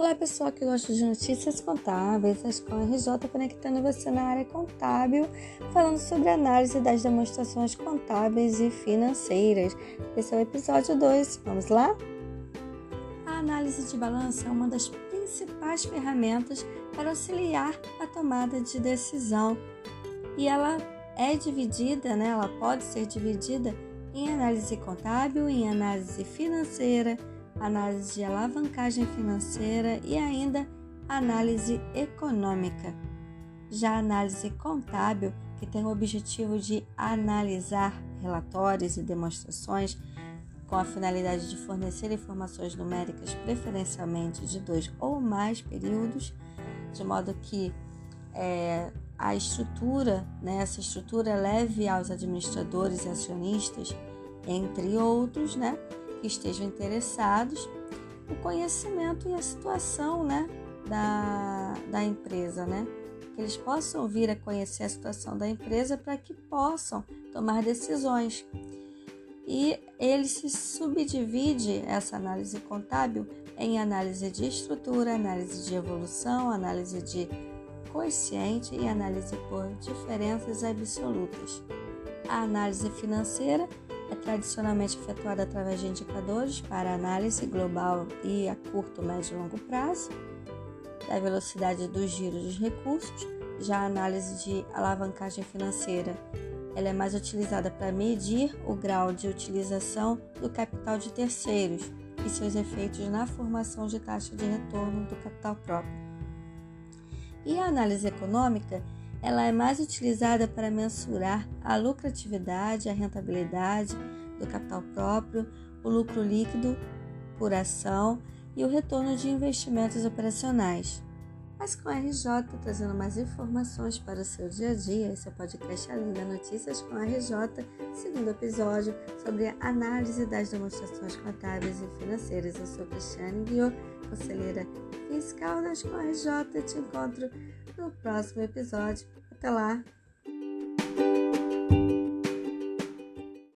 Olá pessoal que gosta de notícias contábeis, a Escola RJ conectando você na área contábil, falando sobre a análise das demonstrações contábeis e financeiras. Esse é o episódio 2, vamos lá? A análise de balança é uma das principais ferramentas para auxiliar a tomada de decisão e ela é dividida, né? ela pode ser dividida em análise contábil, em análise financeira, análise de alavancagem financeira e ainda análise econômica. Já a análise contábil, que tem o objetivo de analisar relatórios e demonstrações com a finalidade de fornecer informações numéricas, preferencialmente de dois ou mais períodos, de modo que é, a estrutura, né, essa estrutura leve aos administradores e acionistas, entre outros, né, que estejam interessados, o conhecimento e a situação né, da, da empresa, né? Que eles possam vir a conhecer a situação da empresa para que possam tomar decisões. E ele se subdivide essa análise contábil em análise de estrutura, análise de evolução, análise de coeficiente e análise por diferenças absolutas. A análise financeira é tradicionalmente efetuada através de indicadores para análise global e a curto, médio e longo prazo, da velocidade do giro dos recursos. Já a análise de alavancagem financeira ela é mais utilizada para medir o grau de utilização do capital de terceiros e seus efeitos na formação de taxa de retorno do capital próprio. E a análise econômica ela é mais utilizada para mensurar a lucratividade, a rentabilidade do capital próprio, o lucro líquido por ação e o retorno de investimentos operacionais. Mas com a RJ trazendo mais informações para o seu dia a dia, esse é o podcast Alinda Notícias com a RJ, segundo episódio sobre a análise das demonstrações contábeis e financeiras. Eu sou Cristiane Guiot, conselheira fiscal da Escola RJ. Te encontro no próximo episódio. Até lá!